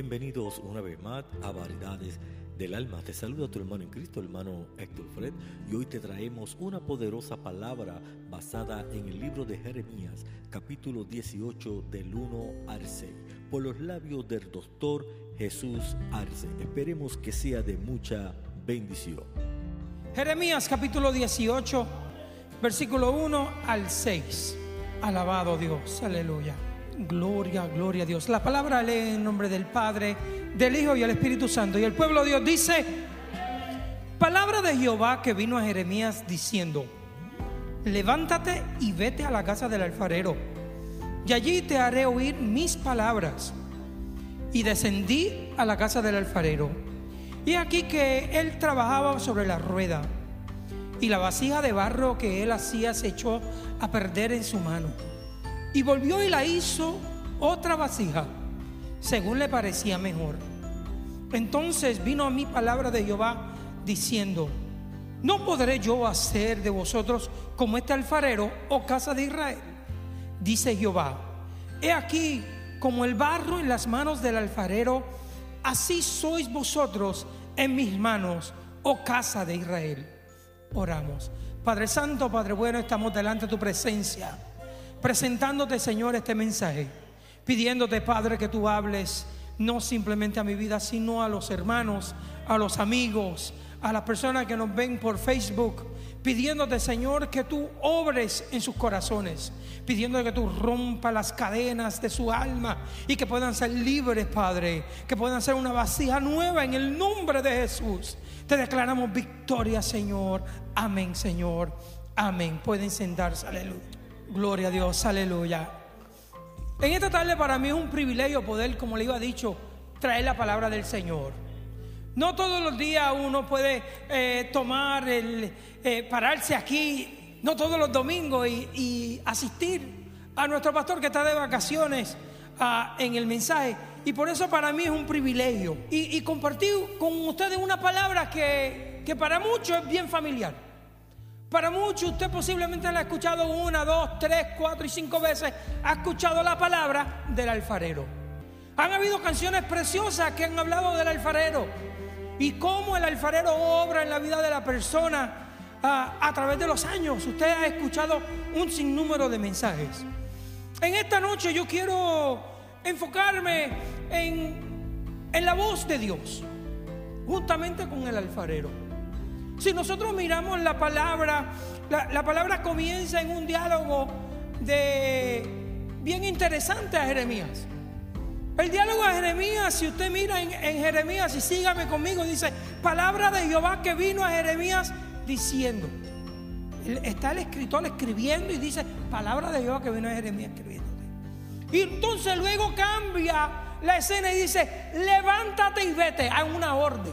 Bienvenidos una vez más a Variedades del Alma. Te saluda tu hermano en Cristo, hermano Héctor Fred, y hoy te traemos una poderosa palabra basada en el libro de Jeremías, capítulo 18, del 1 al 6, por los labios del doctor Jesús Arce. Esperemos que sea de mucha bendición. Jeremías capítulo 18, versículo 1 al 6. Alabado Dios, aleluya. Gloria, gloria a Dios. La palabra lee en nombre del Padre, del Hijo y del Espíritu Santo. Y el pueblo de Dios dice, palabra de Jehová que vino a Jeremías diciendo, levántate y vete a la casa del alfarero, y allí te haré oír mis palabras. Y descendí a la casa del alfarero. Y aquí que él trabajaba sobre la rueda, y la vasija de barro que él hacía se echó a perder en su mano. Y volvió y la hizo otra vasija, según le parecía mejor. Entonces vino a mí palabra de Jehová diciendo, ¿no podré yo hacer de vosotros como este alfarero o casa de Israel? Dice Jehová, he aquí como el barro en las manos del alfarero, así sois vosotros en mis manos, oh casa de Israel. Oramos. Padre Santo, Padre bueno, estamos delante de tu presencia presentándote, Señor, este mensaje, pidiéndote, Padre, que tú hables no simplemente a mi vida, sino a los hermanos, a los amigos, a las personas que nos ven por Facebook, pidiéndote, Señor, que tú obres en sus corazones, pidiéndote que tú rompas las cadenas de su alma y que puedan ser libres, Padre, que puedan ser una vasija nueva en el nombre de Jesús. Te declaramos victoria, Señor. Amén, Señor. Amén. Pueden sentarse, aleluya. Gloria a Dios, aleluya. En esta tarde para mí es un privilegio poder, como le iba dicho, traer la palabra del Señor. No todos los días uno puede eh, tomar el, eh, pararse aquí, no todos los domingos y, asistir a nuestro pastor que está de vacaciones ah, en el mensaje. Y por eso para mí es un privilegio. Y, compartir con ustedes una palabra que, que para muchos es bien familiar. Para muchos usted posiblemente la ha escuchado una, dos, tres, cuatro y cinco veces. Ha escuchado la palabra del alfarero. Han habido canciones preciosas que han hablado del alfarero y cómo el alfarero obra en la vida de la persona a, a través de los años. Usted ha escuchado un sinnúmero de mensajes. En esta noche yo quiero enfocarme en, en la voz de Dios, juntamente con el alfarero. Si nosotros miramos la palabra, la, palabra comienza en un diálogo de bien interesante a Jeremías. El diálogo de Jeremías, si usted mira en, en, Jeremías y sígame conmigo, dice, palabra de Jehová que vino a Jeremías diciendo. Está el escritor escribiendo y dice, palabra de Jehová que vino a Jeremías escribiéndote. Y entonces luego cambia la escena y dice, levántate y vete a una orden.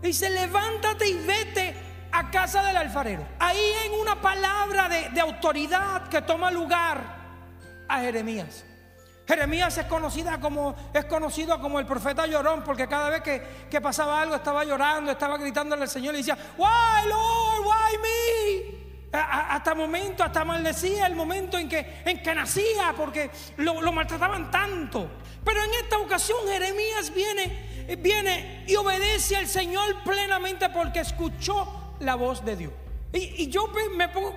Dice, levántate y vete a casa del alfarero. Ahí en una palabra de, autoridad que toma lugar a Jeremías. Jeremías es conocida como es conocido como el profeta llorón porque cada vez que, pasaba algo estaba llorando, estaba gritándole al Señor y decía, "Why Lord, why me?" hasta momento, hasta maldecía el momento en que, en que nacía porque lo, lo maltrataban tanto. Pero en esta ocasión Jeremías viene, viene y obedece al Señor plenamente porque escuchó la voz de Dios. Y, yo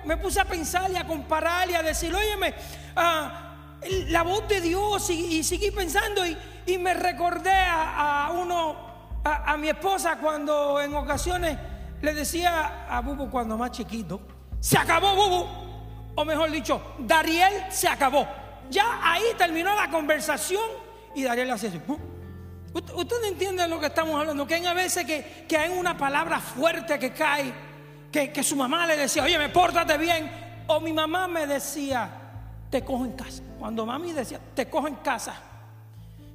me, puse a pensar y a comparar y a decir, óyeme, ah, la voz de Dios y, seguí pensando y, me recordé a, uno, a, mi esposa cuando en ocasiones le decía a Bubu cuando más chiquito, se acabó Bubu, o mejor dicho, Dariel se acabó. Ya ahí terminó la conversación y Dariel hace así. Usted entiende lo que estamos hablando, que hay a veces que, que hay una palabra fuerte que cae, que, su mamá le decía, oye, me pórtate bien, o mi mamá me decía, te cojo en casa. Cuando mami decía, te cojo en casa,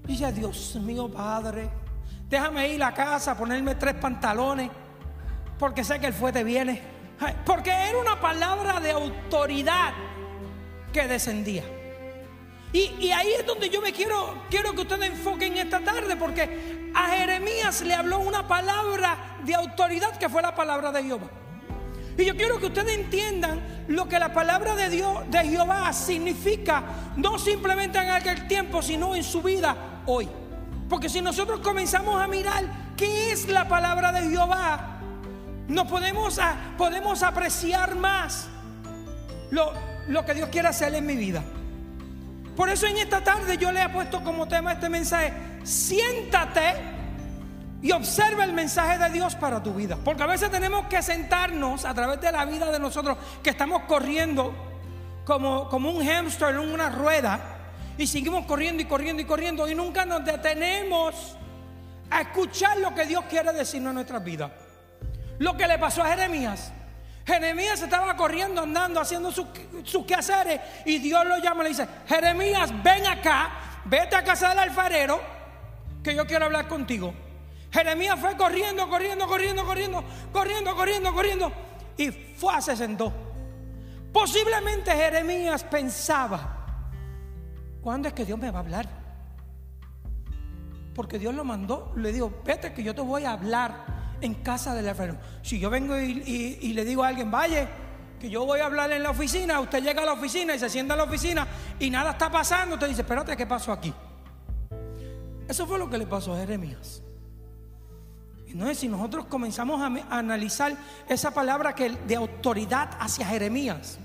y decía, Dios mío, Padre, déjame ir a casa, ponerme tres pantalones, porque sé que el fuete viene. Porque era una palabra de autoridad que descendía. Y, ahí es donde yo me quiero, quiero que ustedes enfoquen esta tarde, porque a Jeremías le habló una palabra de autoridad que fue la palabra de Jehová. Y yo quiero que ustedes entiendan lo que la palabra de Dios, de Jehová, significa, no simplemente en aquel tiempo, sino en su vida hoy. Porque si nosotros comenzamos a mirar qué es la palabra de Jehová, no podemos, podemos apreciar más lo, lo que Dios quiere hacer en mi vida. Por eso en esta tarde yo le he puesto como tema este mensaje, siéntate y observa el mensaje de Dios para tu vida. Porque a veces tenemos que sentarnos a través de la vida de nosotros que estamos corriendo como, como un hamster en una rueda y seguimos corriendo y corriendo y corriendo y nunca nos detenemos a escuchar lo que Dios quiere decirnos en nuestras vidas. Lo que le pasó a Jeremías. Jeremías estaba corriendo, andando, haciendo sus, quehaceres y Dios lo llama y le dice, Jeremías, ven acá, vete a casa del alfarero, que yo quiero hablar contigo. Jeremías fue corriendo, corriendo, corriendo, corriendo, corriendo, corriendo, corriendo y fue, se sentó. Posiblemente Jeremías pensaba, ¿Cuándo es que Dios me va a hablar? Porque Dios lo mandó, le digo, vete que yo te voy a hablar en casa del alfarero. Si yo vengo y, le digo a alguien, vaya, que yo voy a hablar en la oficina, usted llega a la oficina y se sienta en la oficina y nada está pasando, usted dice, espérate, ¿qué pasó aquí? Eso fue lo que le pasó a Jeremías. Y no es si nosotros comenzamos a, analizar esa palabra que de autoridad hacia Jeremías.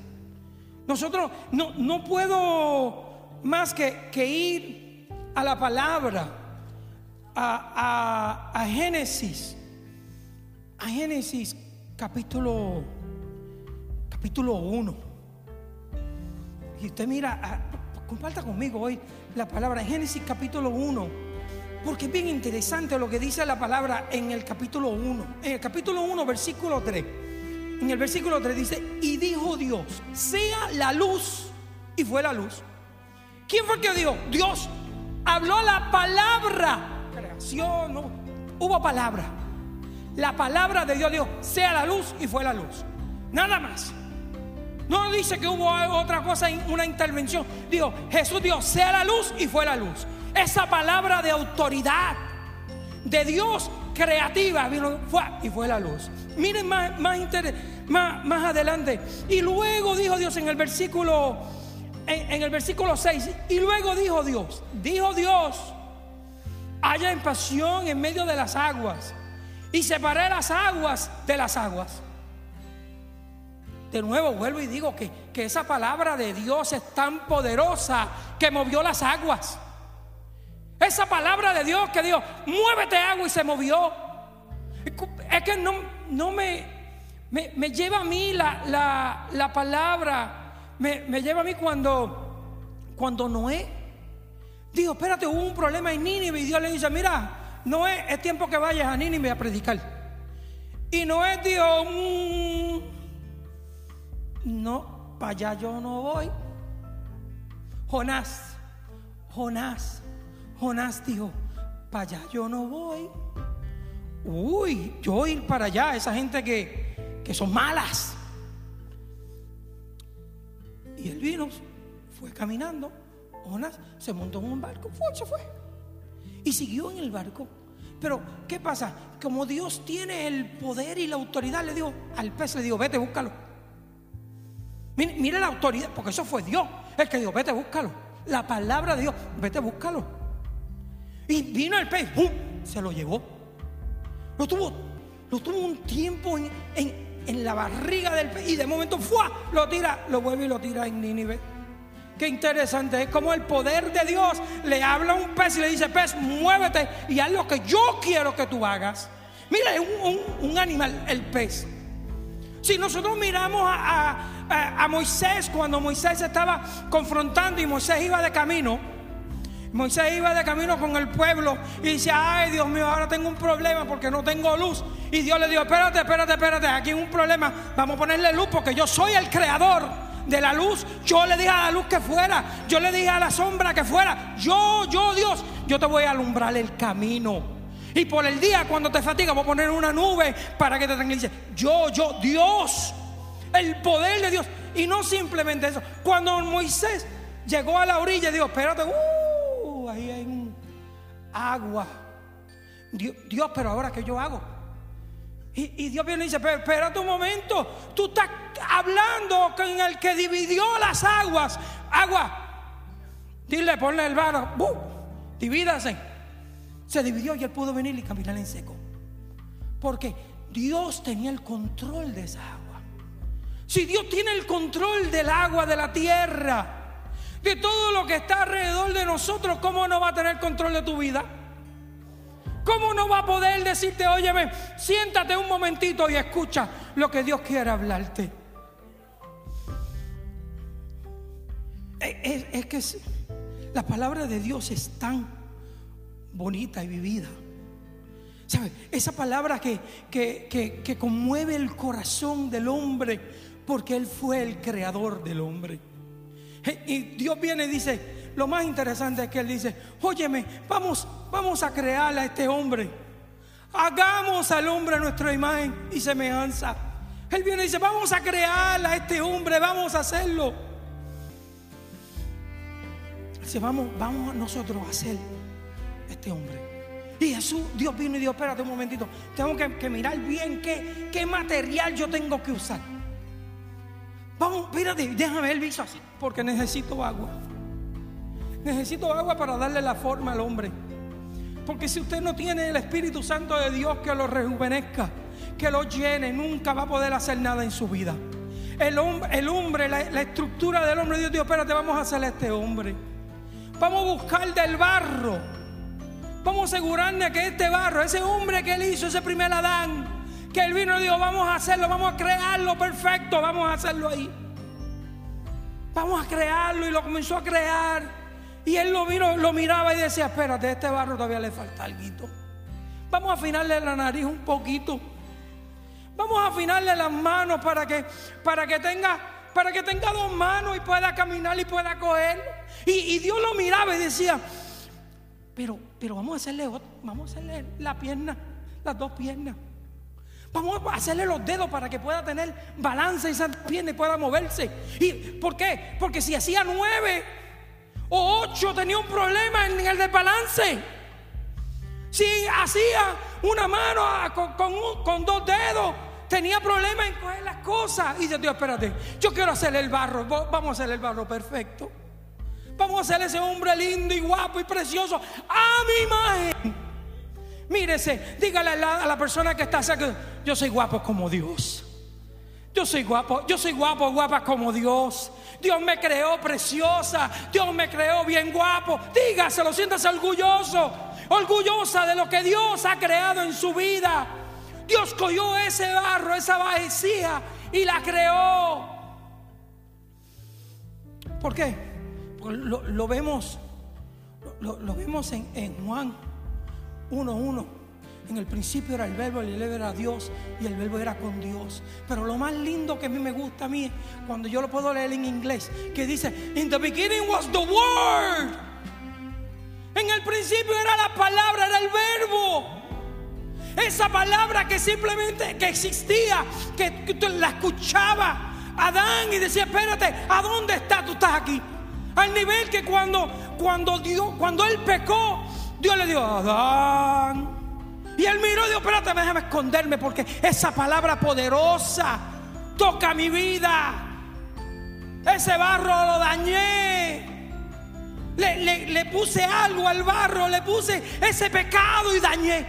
Nosotros no, no puedo más que, que ir a la palabra, a, a, Génesis, a Génesis capítulo, capítulo 1. Y usted mira, comparta conmigo hoy la palabra Génesis capítulo 1, porque es bien interesante lo que dice la palabra en el capítulo 1. En el capítulo 1, versículo 3. En el versículo 3 dice, y dijo Dios, sea la luz, y fue la luz. ¿Quién fue el que dijo? Dios habló la palabra. Creación. Hubo palabra. La palabra de Dios dijo, sea la luz y fue la luz. Nada más. No dice que hubo otra cosa, una intervención. Dijo, Jesús dijo, sea la luz y fue la luz. Esa palabra de autoridad de Dios creativa vino fue, y fue la luz. Miren más, más, más, más adelante. Y luego dijo Dios en el versículo en, el versículo 6, y luego dijo Dios, dijo Dios, haya pasión en medio de las aguas, y separé las aguas de las aguas. De nuevo vuelvo y digo que, que esa palabra de Dios es tan poderosa que movió las aguas. Esa palabra de Dios que dijo, muévete agua y se movió. Es que no, no me, me, lleva a mí la, la, la palabra me, lleva a mí cuando, cuando Noé dijo, espérate, hubo un problema en Nínive y Dios le dice, mira, Noé, es tiempo que vayas a Nínive a predicar. Y Noé dijo, mm, no, para allá yo no voy. Jonás, Jonás, Jonás dijo, para allá yo no voy. Uy, yo ir para allá, esa gente que, que son malas. Y él vino, fue caminando. Jonás se montó en un barco, fue, se fue. Y siguió en el barco. Pero, ¿qué pasa? Como Dios tiene el poder y la autoridad, le dijo al pez, le dijo, vete, búscalo. Mire, la autoridad, porque eso fue Dios el que dijo, vete, búscalo. La palabra de Dios, vete, búscalo. Y vino el pez, ¡pum! se lo llevó. Lo tuvo, lo tuvo un tiempo en, en en la barriga del pez y de momento ¡fua! lo tira, lo vuelve y lo tira en Nínive. Qué interesante, es como el poder de Dios le habla a un pez y le dice, pez, muévete y haz lo que yo quiero que tú hagas. Mira, un, un, animal, el pez. Si nosotros miramos a, a, a Moisés cuando Moisés estaba confrontando y Moisés iba de camino, Moisés iba de camino con el pueblo y dice, ay Dios mío, ahora tengo un problema porque no tengo luz. Y Dios le dijo, espérate, espérate, espérate, aquí hay un problema, vamos a ponerle luz porque yo soy el creador de la luz. Yo le dije a la luz que fuera, yo le dije a la sombra que fuera. Yo, yo Dios, yo te voy a alumbrar el camino. Y por el día cuando te fatiga voy a poner una nube para que te tranquilice. Yo, yo, Dios, el poder de Dios. Y no simplemente eso. Cuando Moisés llegó a la orilla, dijo, espérate, uh, ahí hay agua. Dios, pero ahora ¿qué yo hago? Y, Dios viene y dice, pero espérate un momento, tú estás hablando con el que dividió las aguas. Agua, dile, ponle el varo, divídase. se dividió y él pudo venir y caminar en seco. Porque Dios tenía el control de esa agua. Si Dios tiene el control del agua de la tierra, de todo lo que está alrededor de nosotros, ¿cómo no va a tener control de tu vida? ¿Cómo no va a poder decirte, óyeme, siéntate un momentito y escucha lo que Dios quiere hablarte? Es, que la palabra de Dios es tan bonita y vivida. ¿Sabe? Esa palabra que, que, que conmueve el corazón del hombre porque Él fue el creador del hombre. Y Dios viene y dice, lo más interesante es que Él dice, óyeme, vamos, vamos a crear a este hombre. Hagamos al hombre a nuestra imagen y semejanza. Él viene y dice, vamos a crear a este hombre, vamos a hacerlo. Dice, vamos, vamos nosotros a hacer este hombre. Y Jesús, Dios vino y dijo, espérate un momentito, tengo que, mirar bien qué, material yo tengo que usar. Vamos, espérate, déjame el viso así, porque necesito agua. Necesito agua para darle la forma al hombre. Porque si usted no tiene el Espíritu Santo de Dios que lo rejuvenezca, que lo llene, nunca va a poder hacer nada en su vida. El, el hombre, la, estructura del hombre, Dios dijo, espérate, vamos a hacer a este hombre. Vamos a buscar del barro. Vamos a asegurarnos que este barro, ese hombre que él hizo, ese primer Adán, que él vino y dijo, vamos a hacerlo, vamos a crearlo perfecto, vamos a hacerlo ahí. Vamos a crearlo y lo comenzó a crear. Y él lo vino, lo miraba y decía, espérate, este barro todavía le falta algo. Vamos a afinarle la nariz un poquito. Vamos a afinarle las manos para que, para que tenga, para que tenga dos manos y pueda caminar y pueda coger. Y, Dios lo miraba y decía, pero, pero vamos a hacerle, vamos a hacerle la pierna, las dos piernas. Vamos a hacerle los dedos para que pueda tener balance y esa pierna y pueda moverse. ¿Y por qué? Porque si hacía nueve o ocho tenía un problema en el desbalance. Si hacía una mano con, dos dedos, tenía problemas en coger las cosas. Y dice, Dios, espérate, yo quiero hacerle el barro. Vamos a hacerle el barro perfecto. Vamos a hacerle ese hombre lindo y guapo y precioso a mi imagen. Mírese, dígale a la, persona que está cerca, yo soy guapo como Dios. Yo soy guapo, yo soy guapo, guapa como Dios. Dios me creó preciosa, Dios me creó bien guapo. Dígaselo, siéntase orgulloso, orgullosa de lo que Dios ha creado en su vida. Dios cogió ese barro, esa vajecía y la creó. ¿Por qué? Porque lo, vemos, lo, vemos en, en Juan uno, uno. En el principio era el verbo, el verbo era Dios y el verbo era con Dios. Pero lo más lindo que a mí me gusta a mí cuando yo lo puedo leer en inglés, que dice, in the beginning was the word. En el principio era la palabra, era el verbo. Esa palabra que simplemente que existía, que, la escuchaba Adán y decía, espérate, ¿a dónde estás? Tú estás aquí. Al nivel que cuando, cuando Dios, cuando él pecó, Dios le dio Adán. Y él miró y dijo, espérate, déjame esconderme porque esa palabra poderosa toca mi vida. Ese barro lo dañé. Le, puse algo al barro, le puse ese pecado y dañé.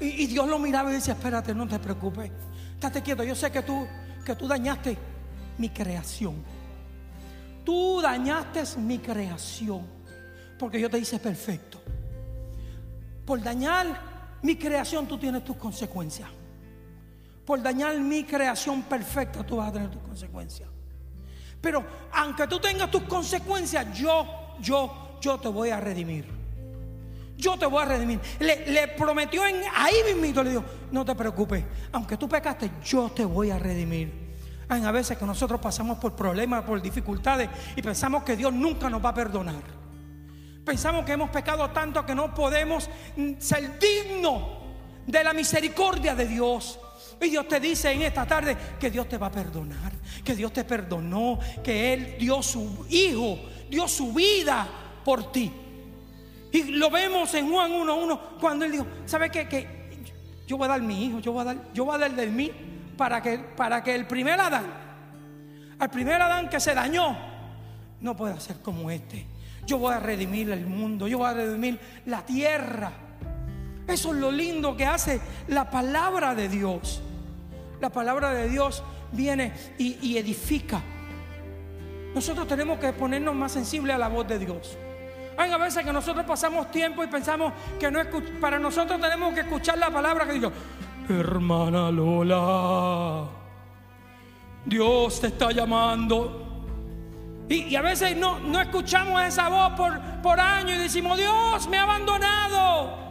Y, y, Dios lo miraba y decía, espérate, no te preocupes. Estate quieto, yo sé que tú, que tú dañaste mi creación. Tú dañaste mi creación. Porque yo te hice perfecto. Por dañar mi creación tú tienes tus consecuencias. Por dañar mi creación perfecta tú vas a tener tus consecuencias. Pero aunque tú tengas tus consecuencias, yo, yo, yo te voy a redimir. Yo te voy a redimir. Le, prometió en ahí mismo, le dijo, no te preocupes, aunque tú pecaste, yo te voy a redimir. Hay a veces que nosotros pasamos por problemas, por dificultades y pensamos que Dios nunca nos va a perdonar. Pensamos que hemos pecado tanto que no podemos ser dignos de la misericordia de Dios. Y Dios te dice en esta tarde que Dios te va a perdonar, que Dios te perdonó, que Él dio su Hijo, dio su vida por ti. Y lo vemos en Juan 1.1 cuando Él dijo, ¿sabe qué? Que yo voy a dar mi hijo, yo voy a dar, yo voy a dar de mí para que, para que el primer Adán, al primer Adán que se dañó, no pueda ser como este Yo voy a redimir el mundo, yo voy a redimir la tierra. Eso es lo lindo que hace la palabra de Dios. La palabra de Dios viene y, edifica. Nosotros tenemos que ponernos más sensibles a la voz de Dios. Hay a veces que nosotros pasamos tiempo y pensamos que no para nosotros tenemos que escuchar la palabra que digo, hermana Lola, Dios te está llamando. Y, a veces no, no, escuchamos esa voz por, por años y decimos, Dios me ha abandonado.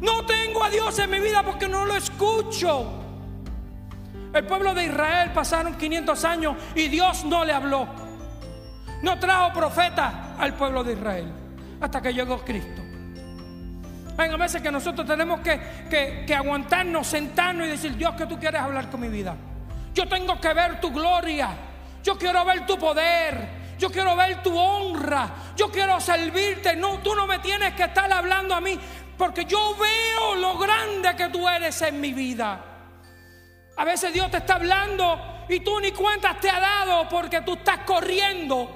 No tengo a Dios en mi vida porque no lo escucho. El pueblo de Israel pasaron 500 años y Dios no le habló. No trajo profeta al pueblo de Israel hasta que llegó Cristo. Hay a veces que nosotros tenemos que, que aguantarnos, sentarnos y decir, Dios, que tú quieres hablar con mi vida. Yo tengo que ver tu gloria. Yo quiero ver tu poder. Yo quiero ver tu honra. Yo quiero servirte. No, tú no me tienes que estar hablando a mí. Porque yo veo lo grande que tú eres en mi vida. A veces Dios te está hablando y tú ni cuentas te ha dado porque tú estás corriendo,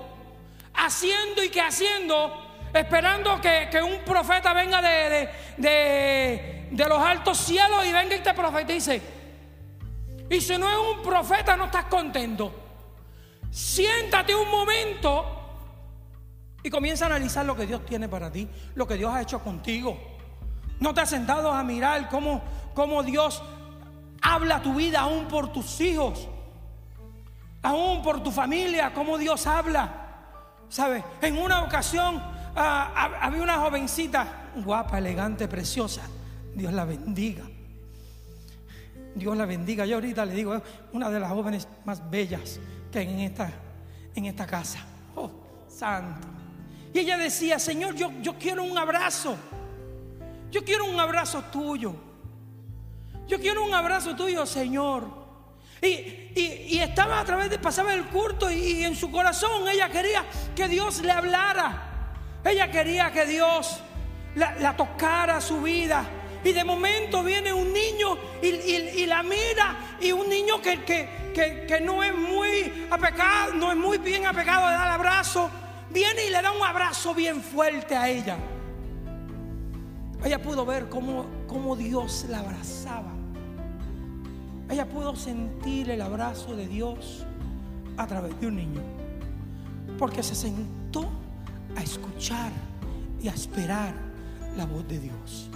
haciendo y que haciendo, esperando que, un profeta venga de, de, los altos cielos y venga y te profetice. Y si no es un profeta, no estás contento. Siéntate un momento y comienza a analizar lo que Dios tiene para ti, lo que Dios ha hecho contigo. No te has sentado a mirar cómo, cómo Dios habla tu vida aún por tus hijos, aún por tu familia, cómo Dios habla. ¿Sabes? En una ocasión ah, había una jovencita, guapa, elegante, preciosa. Dios la bendiga. Dios la bendiga. Yo ahorita le digo, una de las jóvenes más bellas en esta, en esta casa. Oh, santo. Y ella decía, Señor, yo, yo quiero un abrazo. Yo quiero un abrazo tuyo. Yo quiero un abrazo tuyo, Señor. Y, estaba a través de, pasaba el culto y, en su corazón ella quería que Dios le hablara. Ella quería que Dios la, tocara su vida. Y de momento viene un niño y, la mira y un niño que, no es muy apegado, no es muy bien apegado a dar abrazo, viene y le da un abrazo bien fuerte a ella. Ella pudo ver cómo Dios la abrazaba. Ella pudo sentir el abrazo de Dios a través de un niño. Porque se sentó a escuchar y a esperar la voz de Dios.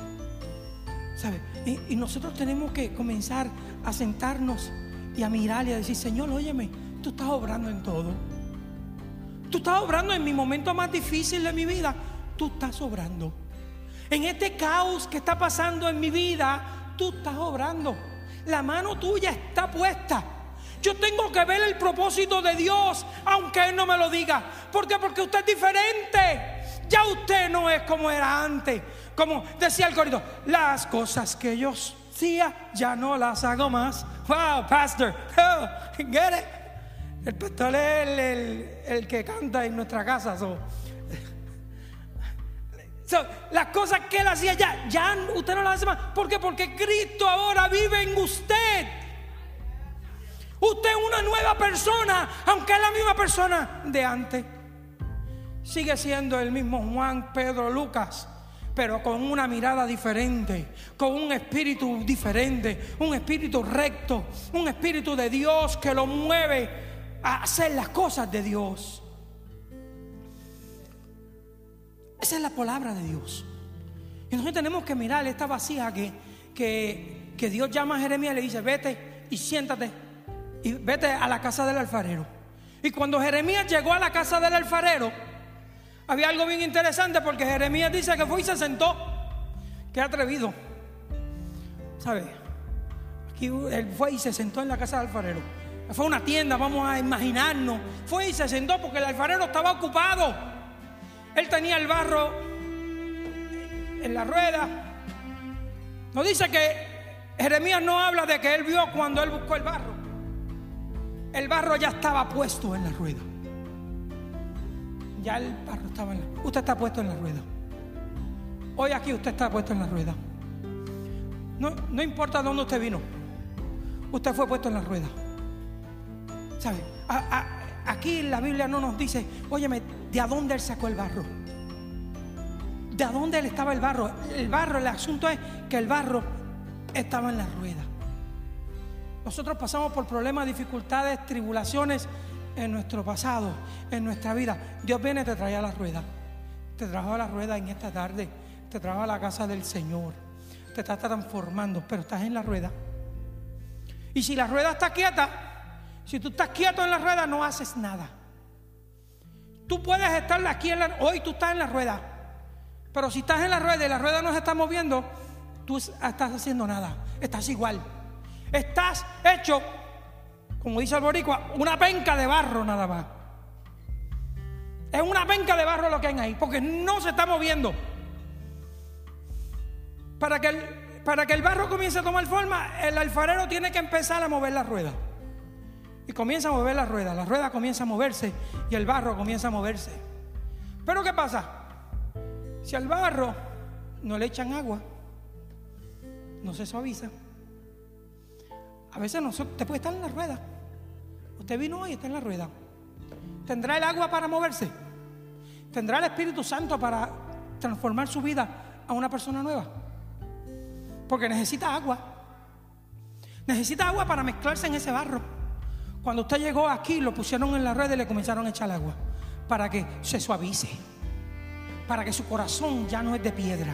¿Sabe? Y, nosotros tenemos que comenzar a sentarnos y a mirar y a decir, Señor, óyeme, tú estás obrando en todo. Tú estás obrando en mi momento más difícil de mi vida. Tú estás obrando. En este caos que está pasando en mi vida, tú estás obrando. La mano tuya está puesta. Yo tengo que ver el propósito de Dios, aunque Él no me lo diga. ¿Por qué? Porque usted es diferente. Ya usted no es como era antes. Como decía el corrido, las cosas que yo hacía ya no las hago más. Wow, pastor. Oh? El pastor es el, que canta en nuestra casa las cosas que él hacía ya, ya usted no las hace más. ¿Por qué? Porque Cristo ahora vive en usted. Usted es una nueva persona, aunque es la misma persona de antes. Sigue siendo el mismo Juan, Pedro, Lucas, pero con una mirada diferente, con un espíritu diferente, un espíritu recto, un espíritu de Dios que lo mueve a hacer las cosas de Dios. Esa es la palabra de Dios. Y nosotros tenemos que mirar esta vasija que, que, Dios llama a Jeremías y le dice, vete y siéntate y vete a la casa del alfarero. Y cuando Jeremías llegó a la casa del alfarero, había algo bien interesante porque Jeremías dice que fue y se sentó. Qué atrevido. ¿Sabe? Aquí él fue y se sentó en la casa del alfarero. Fue una tienda, vamos a imaginarnos. Fue y se sentó porque el alfarero estaba ocupado. Él tenía el barro en la rueda. No dice que Jeremías no habla de que él vio cuando él buscó el barro. El barro ya estaba puesto en la rueda. Ya el barro estaba en la Usted está puesto en la rueda. Hoy aquí usted está puesto en la rueda. No, no importa dónde usted vino. Usted fue puesto en la rueda. ¿Sabe? aquí la Biblia no nos dice, óyeme, ¿de dónde él sacó el barro? ¿De dónde él estaba el barro? El barro, el asunto es que el barro estaba en la rueda. Nosotros pasamos por problemas, dificultades, tribulaciones en nuestro pasado, en nuestra vida. Dios viene y te trae a la rueda. Te trajo a la rueda en esta tarde. Te trajo a la casa del Señor. Te está transformando, pero estás en la rueda. Y si la rueda está quieta, si tú estás quieto en la rueda, no haces nada. Tú puedes estar aquí en la, hoy tú estás en la rueda, pero si estás en la rueda y la rueda no se está moviendo, tú estás haciendo nada. Estás igual. Estás hecho, como dice el boricua, una penca de barro nada más. Es una penca de barro lo que hay ahí, porque no se está moviendo. Para que el, para que el barro comience a tomar forma, el alfarero tiene que empezar a mover la rueda. Y comienza a mover la rueda, la rueda comienza a moverse y el barro comienza a moverse. Pero ¿qué pasa? Si al barro no le echan agua, no se suaviza. A veces no, usted puede estar en la rueda. Usted vino hoy está en la rueda. ¿Tendrá el agua para moverse? ¿Tendrá el Espíritu Santo para transformar su vida a una persona nueva? Porque necesita agua. Necesita agua para mezclarse en ese barro. Cuando usted llegó aquí, lo pusieron en la rueda y le comenzaron a echar agua. Para que se suavice. Para que su corazón ya no es de piedra.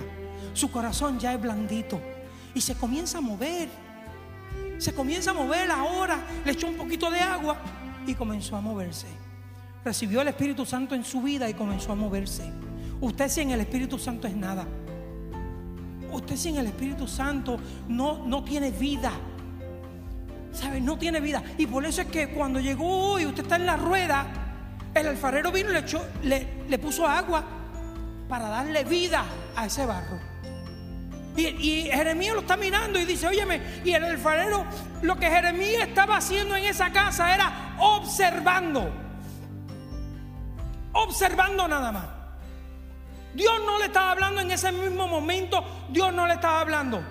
Su corazón ya es blandito. Y se comienza a mover se comienza a mover ahora, le echó un poquito de agua y comenzó a moverse. Recibió el Espíritu Santo en su vida y comenzó a moverse. Usted sin el Espíritu Santo es nada. Usted sin el Espíritu Santo no, no tiene vida. ¿Sabe? No tiene vida. Y por eso es que cuando llegó hoy, usted está en la rueda, el alfarero vino y le, echó, le, le puso agua para darle vida a ese barro. Y, Jeremías lo está mirando y dice, óyeme, y el alfarero, lo que Jeremías estaba haciendo en esa casa era observando. Observando nada más. Dios no le estaba hablando en ese mismo momento, Dios no le estaba hablando.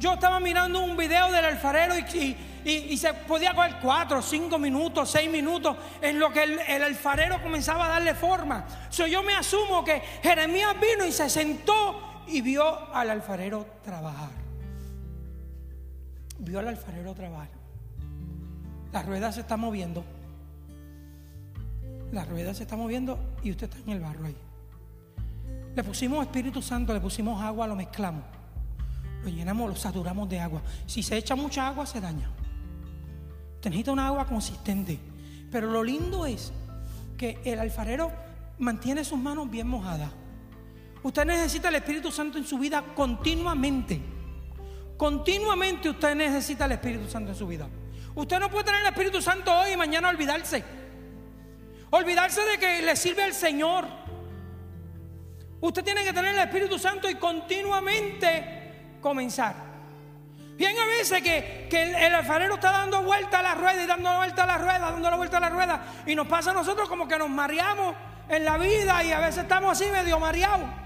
Yo estaba mirando un video del alfarero y, se podía coger cuatro, cinco minutos, seis minutos en lo que el, alfarero comenzaba a darle forma. So, yo me asumo que Jeremías vino y se sentó y vio al alfarero trabajar. Vio al alfarero trabajar. La rueda se está moviendo. La rueda se está moviendo y usted está en el barro ahí. Le pusimos Espíritu Santo, le pusimos agua, lo mezclamos. Lo llenamos, lo saturamos de agua. Si se echa mucha agua, se daña. Te necesita una agua consistente. Pero lo lindo es que el alfarero mantiene sus manos bien mojadas. Usted necesita el Espíritu Santo en su vida continuamente. Continuamente usted necesita el Espíritu Santo en su vida. Usted no puede tener el Espíritu Santo hoy y mañana olvidarse. Olvidarse de que le sirve al Señor. Usted tiene que tener el Espíritu Santo y continuamente comenzar. Bien a veces que, el, alfarero está dando vuelta a la rueda y dando vuelta a la rueda, dando la vuelta a la rueda. Y nos pasa a nosotros como que nos mareamos en la vida y a veces estamos así medio mareados.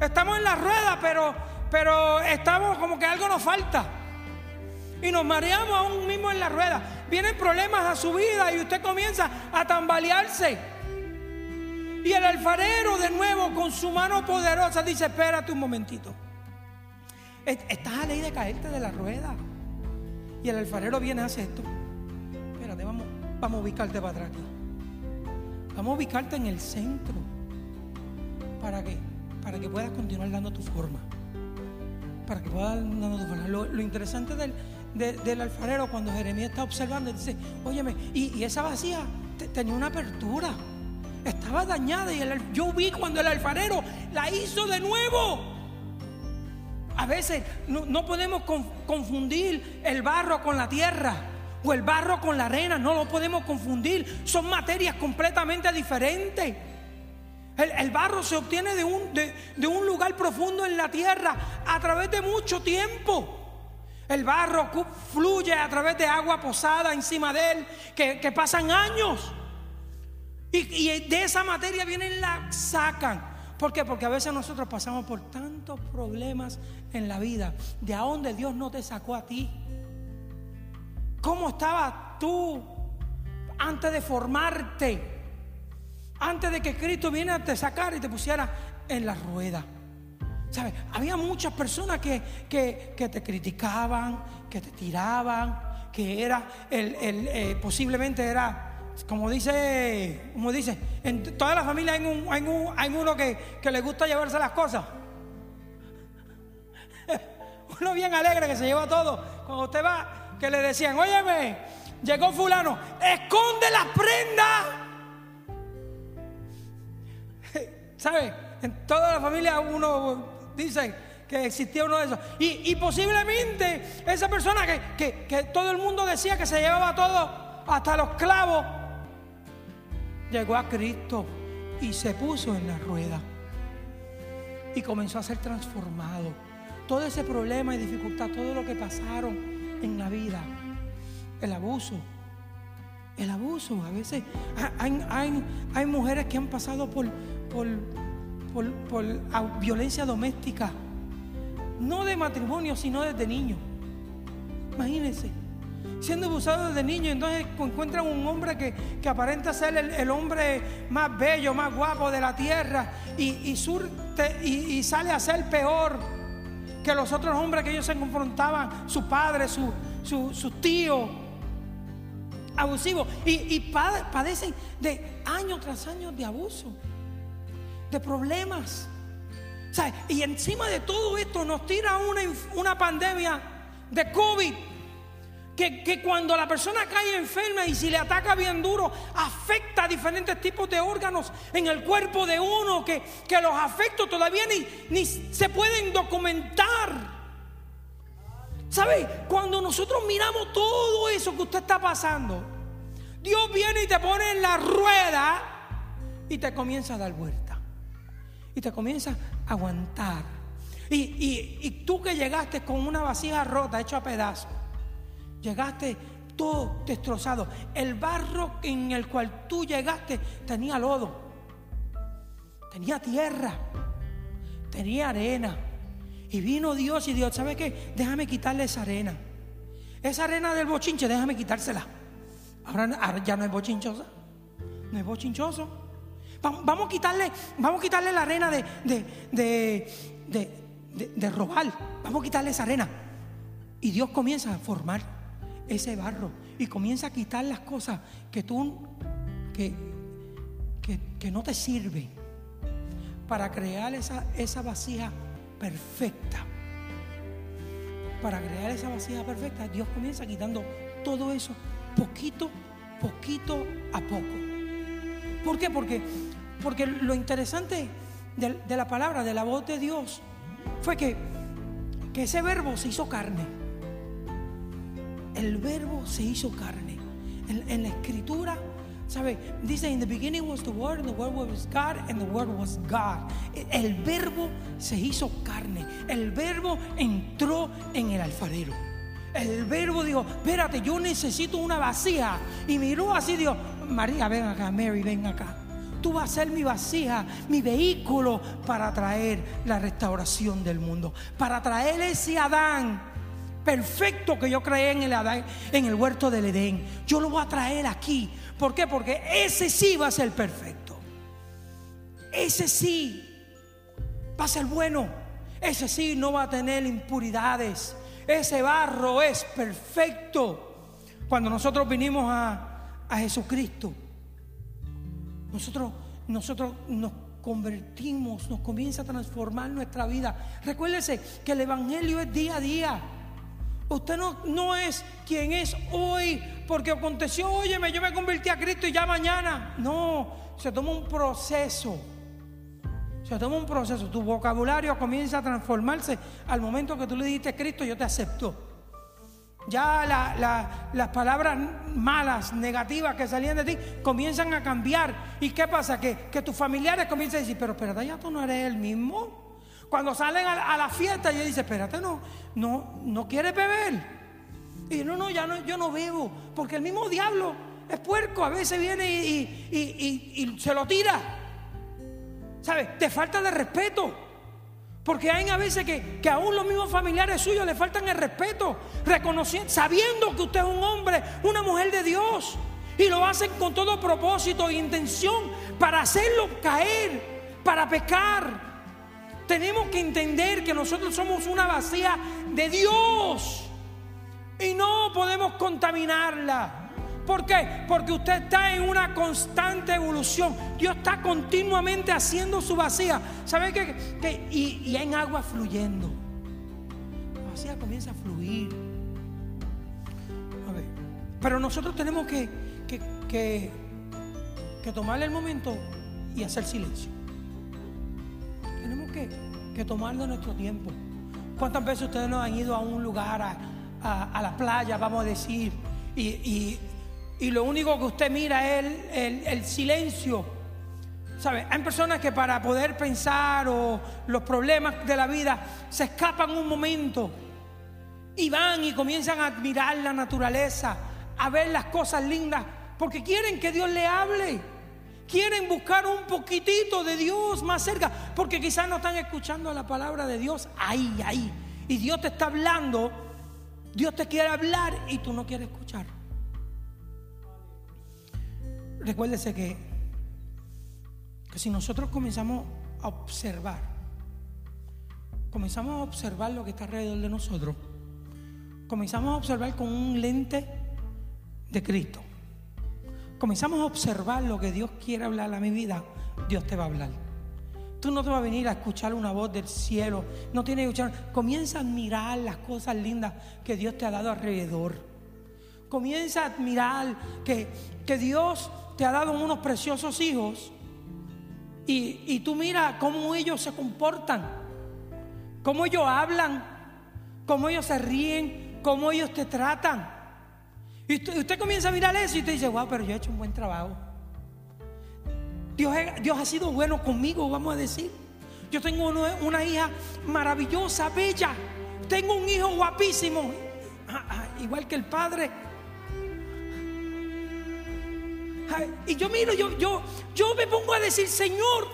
Estamos en la rueda, pero, pero estamos como que algo nos falta. Y nos mareamos aún mismo en la rueda. Vienen problemas a su vida y usted comienza a tambalearse. Y el alfarero de nuevo con su mano poderosa dice, espérate un momentito. Estás a ley de caerte de la rueda. Y el alfarero viene a hacer esto. Espérate, vamos, vamos a ubicarte para atrás aquí. Vamos a ubicarte en el centro. ¿Para qué? Para que puedas continuar dando tu forma. Para que puedas dando tu forma. Lo, interesante del, del, alfarero cuando Jeremías está observando, dice, óyeme, y, esa vacía tenía una apertura. Estaba dañada y el, yo vi cuando el alfarero la hizo de nuevo. A veces no, no podemos confundir el barro con la tierra o el barro con la arena, no lo podemos confundir. Son materias completamente diferentes. El, barro se obtiene de un, de, un lugar profundo en la tierra a través de mucho tiempo. El barro fluye a través de agua posada encima de él, que, pasan años. Y, y, de esa materia vienen la sacan. ¿Por qué? Porque a veces nosotros pasamos por tantos problemas en la vida. De a dónde Dios no te sacó a ti. ¿Cómo estabas tú antes de formarte, antes de que Cristo viene a te sacar y te pusiera en la rueda. ¿Sabes? Había muchas personas que, que, que te criticaban, que te tiraban, que era el, el eh, posiblemente era como dice, como dice, en toda la familia hay, un, hay, un, hay uno que, que le gusta llevarse las cosas. Uno bien alegre que se lleva todo. Cuando usted va, que le decían, óyeme, llegó fulano, esconde las prendas. ¿Sabe? En toda la familia uno dice que existía uno de esos. Y, y posiblemente esa persona que, que, que todo el mundo decía que se llevaba todo, hasta los clavos, llegó a Cristo y se puso en la rueda y comenzó a ser transformado. Todo ese problema y dificultad, todo lo que pasaron en la vida, el abuso, el abuso, a veces hay, hay, hay mujeres que han pasado por, por, por, por violencia doméstica, no de matrimonio, sino desde niño. Imagínense siendo abusado desde niño, entonces encuentran un hombre que, que aparenta ser el, hombre más bello, más guapo de la tierra y, y, surte, y, sale a ser peor que los otros hombres que ellos se confrontaban, su padre, su, su, su tío, abusivo. Y, y padecen de año tras año de abuso, de problemas. Y encima de todo esto nos tira una, una pandemia de COVID que, cuando la persona cae enferma y si le ataca bien duro, afecta a diferentes tipos de órganos en el cuerpo de uno, que, que los afectos todavía ni, ni se pueden documentar. ¿Sabe? Cuando nosotros miramos todo eso que usted está pasando, Dios viene y te pone en la rueda y te comienza a dar vuelta. Y te comienza a aguantar. Y, y, y tú que llegaste con una vasija rota, hecha a pedazos Llegaste todo destrozado. El barro en el cual tú llegaste tenía lodo, tenía tierra, tenía arena. Y vino Dios y Dios, ¿sabe qué? Déjame quitarle esa arena. Esa arena del bochinche, déjame quitársela. Ahora, ya no es bochinchosa. No es bochinchoso. Vamos, a quitarle, vamos a quitarle la arena de, de, de, de robar. Vamos a quitarle esa arena. Y Dios comienza a formar ese barro y comienza a quitar las cosas que tú, que, que, no te sirven para crear esa, esa vasija perfecta. Para crear esa vasija perfecta, Dios comienza quitando todo eso poquito, poquito a poco. ¿Por qué? Porque, porque lo interesante de, la palabra, de la voz de Dios, fue que, que ese verbo se hizo carne el verbo se hizo carne. En, la escritura, ¿sabe? Dice, in the beginning was the word, the word was God, and the word was God. El verbo se hizo carne. El verbo entró en el alfarero. El verbo dijo, espérate, yo necesito una vasija. Y miró así, dijo, María, ven acá, Mary, ven acá. Tú vas a ser mi vasija, mi vehículo para traer la restauración del mundo, para traer ese Adán perfecto que yo creé en el, en el huerto del Edén. Yo lo voy a traer aquí. ¿Por qué? Porque ese sí va a ser perfecto. Ese sí va a ser bueno. Ese sí no va a tener impuridades. Ese barro es perfecto. Cuando nosotros vinimos a, a Jesucristo, nosotros, nosotros nos convertimos, nos comienza a transformar nuestra vida. Recuérdese que el Evangelio es día a día. Usted no, no es quien es hoy porque aconteció, óyeme, yo me convertí a Cristo y ya mañana. No, se toma un proceso. Se toma un proceso. Tu vocabulario comienza a transformarse al momento que tú le dijiste Cristo, yo te acepto. Ya las palabras malas, negativas que salían de ti, comienzan a cambiar. ¿Y qué pasa? Que, que tus familiares comienzan a decir, pero espérate, ya tú no eres el mismo. Cuando salen a, la fiesta, ella dice, espérate, no, no, no quieres beber. Y no, no, ya no, yo no bebo, porque el mismo diablo es puerco, a veces viene y, se lo tira. ¿Sabes? Te falta de respeto. Porque hay a veces que, que aún los mismos familiares suyos le faltan el respeto, reconociendo, sabiendo que usted es un hombre, una mujer de Dios. Y lo hacen con todo propósito e intención para hacerlo caer, para pecar. Tenemos que entender que nosotros somos una vacía de Dios y no podemos contaminarla. ¿Por qué? Porque usted está en una constante evolución. Dios está continuamente haciendo su vacía. ¿Sabe qué? y, y en agua fluyendo. La vacía comienza a fluir. A ver. Pero nosotros tenemos que, que, que, tomarle el momento y hacer silencio. Tenemos que, que tomarle nuestro tiempo. ¿Cuántas veces ustedes no han ido a un lugar, a, a, la playa, vamos a decir, y, y y lo único que usted mira es el, silencio. Hay personas que para poder pensar o los problemas de la vida se escapan un momento y van y comienzan a admirar la naturaleza, a ver las cosas lindas, porque quieren que Dios le hable. Quieren buscar un poquitito de Dios más cerca, porque quizás no están escuchando la palabra de Dios ahí, ahí. Y Dios te está hablando, Dios te quiere hablar y tú no quieres escuchar. Recuérdese que, que si nosotros comenzamos a observar, comenzamos a observar lo que está alrededor de nosotros, comenzamos a observar con un lente de Cristo, comenzamos a observar lo que Dios quiere hablar a mi vida, Dios te va a hablar. Tú no te vas a venir a escuchar una voz del cielo, no tienes que escuchar, comienza a admirar las cosas lindas que Dios te ha dado alrededor. Comienza a admirar que, que Dios te ha dado unos preciosos hijos y, tú mira cómo ellos se comportan, cómo ellos hablan, cómo ellos se ríen, cómo ellos te tratan. Y usted, comienza a mirar eso y te dice, wow, pero yo he hecho un buen trabajo. Dios, Dios ha sido bueno conmigo, vamos a decir. Yo tengo una, hija maravillosa, bella. Tengo un hijo guapísimo, ah, ah, igual que el padre. Y yo miro, yo, yo, yo me pongo a decir, Señor,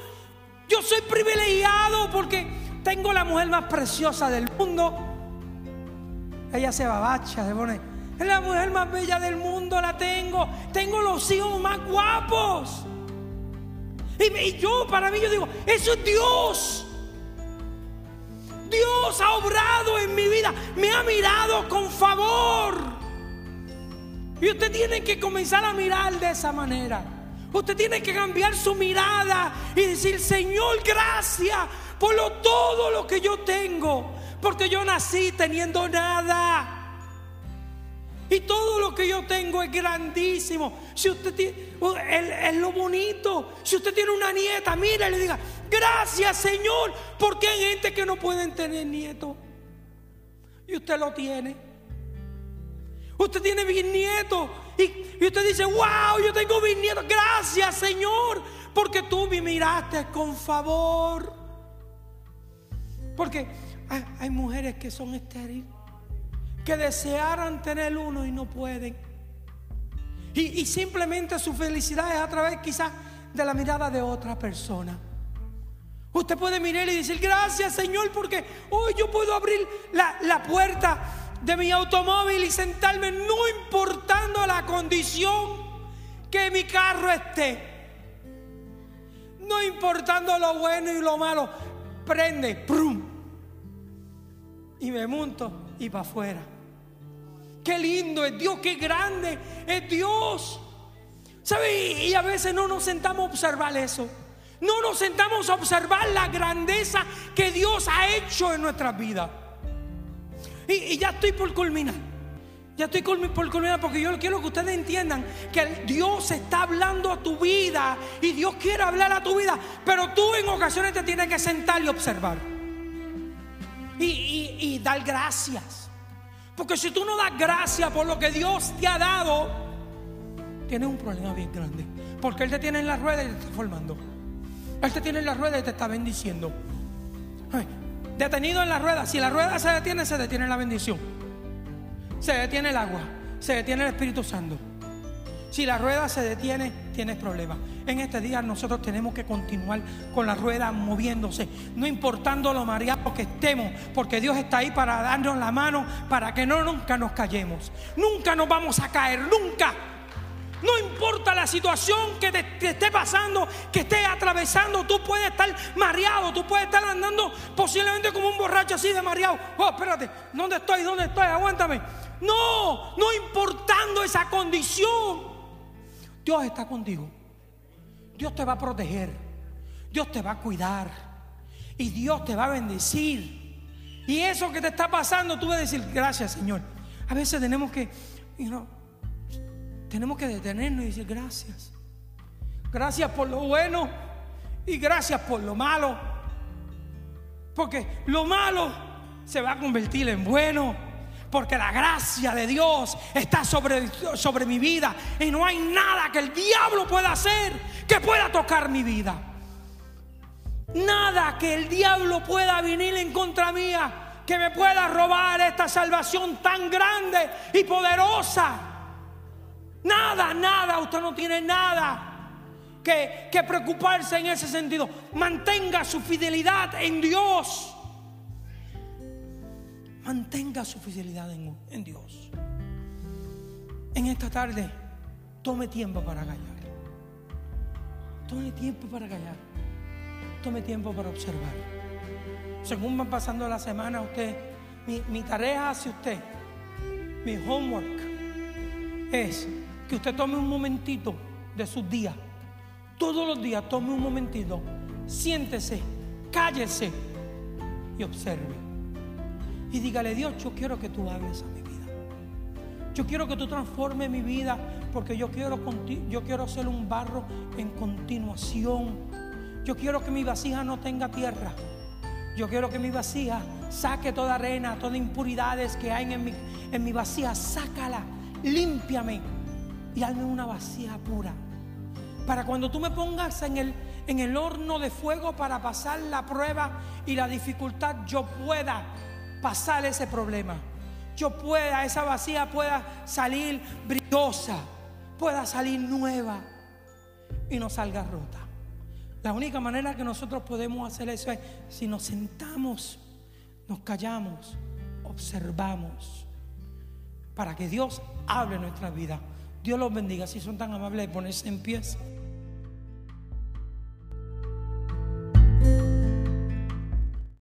yo soy privilegiado porque tengo la mujer más preciosa del mundo. Ella se babacha, se pone, es la mujer más bella del mundo, la tengo. Tengo los hijos más guapos. Y, y yo, para mí, yo digo, eso es Dios. Dios ha obrado en mi vida, me ha mirado con favor. Y usted tiene que comenzar a mirar de esa manera. Usted tiene que cambiar su mirada y decir, Señor, gracias por todo lo que yo tengo. Porque yo nací teniendo nada. Y todo lo que yo tengo es grandísimo. Si usted tiene, es lo bonito. Si usted tiene una nieta, mira y le diga, gracias Señor, porque hay gente que no pueden tener nietos. Y usted lo tiene. Usted tiene bisnietos. Y, usted dice, wow, yo tengo bisnietos. Gracias, Señor, porque tú me miraste con favor. Porque hay, mujeres que son estériles, que desearan tener uno y no pueden. Y, y, simplemente su felicidad es a través quizás de la mirada de otra persona. Usted puede mirar y decir, gracias Señor, porque hoy yo puedo abrir la, la puerta de mi automóvil y sentarme no importando la condición que mi carro esté. No importando lo bueno y lo malo. Prende, prum. Y me monto y para afuera. Qué lindo es Dios, qué grande es Dios. ¿Sabe? Y a veces no nos sentamos a observar eso. No nos sentamos a observar la grandeza que Dios ha hecho en nuestras vidas. Y, ya estoy por culminar. Ya estoy por culminar porque yo quiero que ustedes entiendan que Dios está hablando a tu vida y Dios quiere hablar a tu vida, pero tú en ocasiones te tienes que sentar y observar y, y dar gracias. Porque si tú no das gracias por lo que Dios te ha dado, tienes un problema bien grande. Porque Él te tiene en la rueda y te está formando. Él te tiene en la rueda y te está bendiciendo detenido en la rueda. Si la rueda se detiene, se detiene la bendición. Se detiene el agua, se detiene el Espíritu Santo. Si la rueda se detiene, tienes problemas. En este día nosotros tenemos que continuar con la rueda moviéndose, no importando lo mareados que estemos, porque Dios está ahí para darnos la mano, para que no nunca nos callemos. Nunca nos vamos a caer, nunca. No importa la situación que te, esté pasando, que estés atravesando, tú puedes estar mareado, tú puedes estar andando posiblemente como un borracho así de mareado. Oh, espérate, ¿dónde estoy? ¿Dónde estoy? Aguántame. No, no importando esa condición, Dios está contigo. Dios te va a proteger. Dios te va a cuidar. Y Dios te va a bendecir. Y eso que te está pasando, tú vas a decir, gracias Señor. A veces tenemos que, tenemos que detenernos y decir gracias. Gracias por lo bueno y gracias por lo malo. Porque lo malo se va a convertir en bueno porque la gracia de Dios está sobre, sobre mi vida y no hay nada que el diablo pueda hacer que pueda tocar mi vida. Nada que el diablo pueda venir en contra mía que me pueda robar esta salvación tan grande y poderosa. Nada, nada, usted no tiene nada que, que preocuparse en ese sentido. Mantenga su fidelidad en Dios. Mantenga su fidelidad en, Dios. En esta tarde, tome tiempo para callar. Tome tiempo para callar. Tome tiempo para observar. Según va pasando la semana, usted, mi, mi tarea hacia usted, mi homework, es que usted tome un momentito de sus días. Todos los días tome un momentito, siéntese, cállese y observe y dígale, Dios, yo quiero que tú hables a mi vida. Yo quiero que tú transformes mi vida porque yo quiero, yo quiero ser un barro en continuación. Yo quiero que mi vasija no tenga tierra. Yo quiero que mi vasija saque toda arena, toda impuridades que hay en mi, en mi vasija. Sácala, límpiame y hazme una vasija pura. Para cuando tú me pongas en el, en el horno de fuego para pasar la prueba y la dificultad, yo pueda pasar ese problema. Yo pueda, esa vacía pueda salir brillosa, pueda salir nueva y no salga rota. La única manera que nosotros podemos hacer eso es si nos sentamos, nos callamos, observamos, para que Dios hable en nuestra vida. Dios los bendiga. Si son tan amables de ponerse en pies.